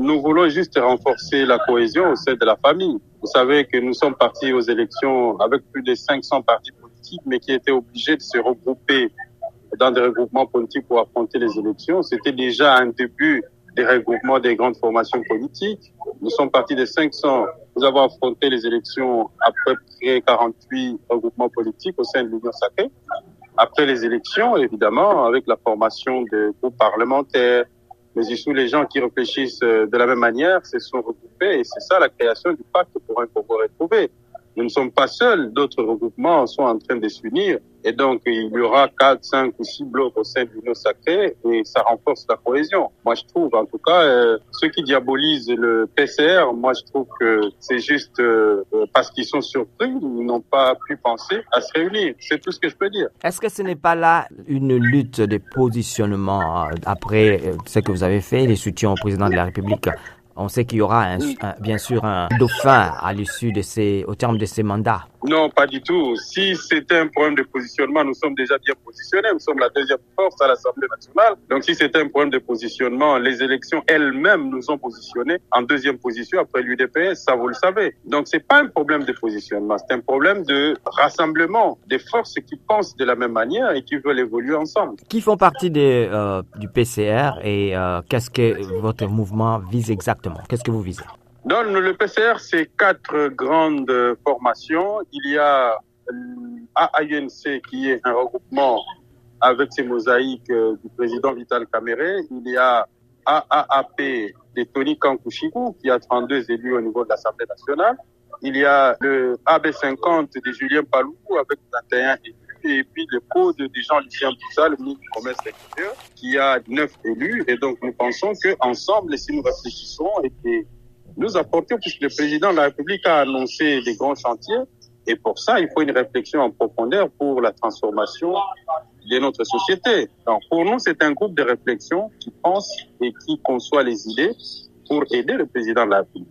nous voulons juste renforcer la cohésion au sein de la famille. Vous savez que nous sommes partis aux élections avec plus de 500 partis politiques, mais qui étaient obligés de se regrouper dans des regroupements politiques pour affronter les élections. C'était déjà un début des regroupements des grandes formations politiques. Nous sommes partis de 500. Nous avons affronté les élections peu près 48 regroupements politiques au sein de l'Union sacrée. Après les élections, évidemment, avec la formation des groupes parlementaires, mais surtout les gens qui réfléchissent de la même manière se sont regroupés et c'est ça la création du pacte pour un Congo retrouvé. Nous ne sommes pas seuls, d'autres regroupements sont en train de s'unir et donc il y aura quatre, cinq ou six blocs au sein de l'Union sacrée et ça renforce la cohésion. Moi je trouve, en tout cas, euh, ceux qui diabolisent le PCR, moi je trouve que c'est juste euh, parce qu'ils sont surpris, ils n'ont pas pu penser à se réunir. C'est tout ce que je peux dire. Est-ce que ce n'est pas là une lutte de positionnement euh, après ce que vous avez fait, les soutiens au président de la République on sait qu'il y aura un, un, bien sûr un dauphin à l'issue de ces, au terme de ces mandats. Non, pas du tout. Si c'était un problème de positionnement, nous sommes déjà bien positionnés. Nous sommes la deuxième force à l'Assemblée nationale. Donc si c'était un problème de positionnement, les élections elles-mêmes nous ont positionnés en deuxième position après l'UDPS, ça vous le savez. Donc c'est pas un problème de positionnement, c'est un problème de rassemblement des forces qui pensent de la même manière et qui veulent évoluer ensemble. Qui font partie euh, du PCR et euh, qu'est-ce que votre mouvement vise exactement? Qu'est-ce que vous visez le PCR, c'est quatre grandes formations. Il y a AAUNC qui est un regroupement avec ses mosaïques du président Vital Kamere. Il y a AAAP de Tony Kankushiku qui a 32 élus au niveau de l'Assemblée nationale. Il y a le AB50 de Julien Palou avec 21 élus. Et puis le code de Jean-Lucien Boussa, le ministre du Commerce extérieur, qui a 9 élus. Et donc nous pensons qu'ensemble, si nous réfléchissons et que nous apporter puisque le président de la République a annoncé des grands chantiers. Et pour ça, il faut une réflexion en profondeur pour la transformation de notre société. Donc, pour nous, c'est un groupe de réflexion qui pense et qui conçoit les idées pour aider le président de la République.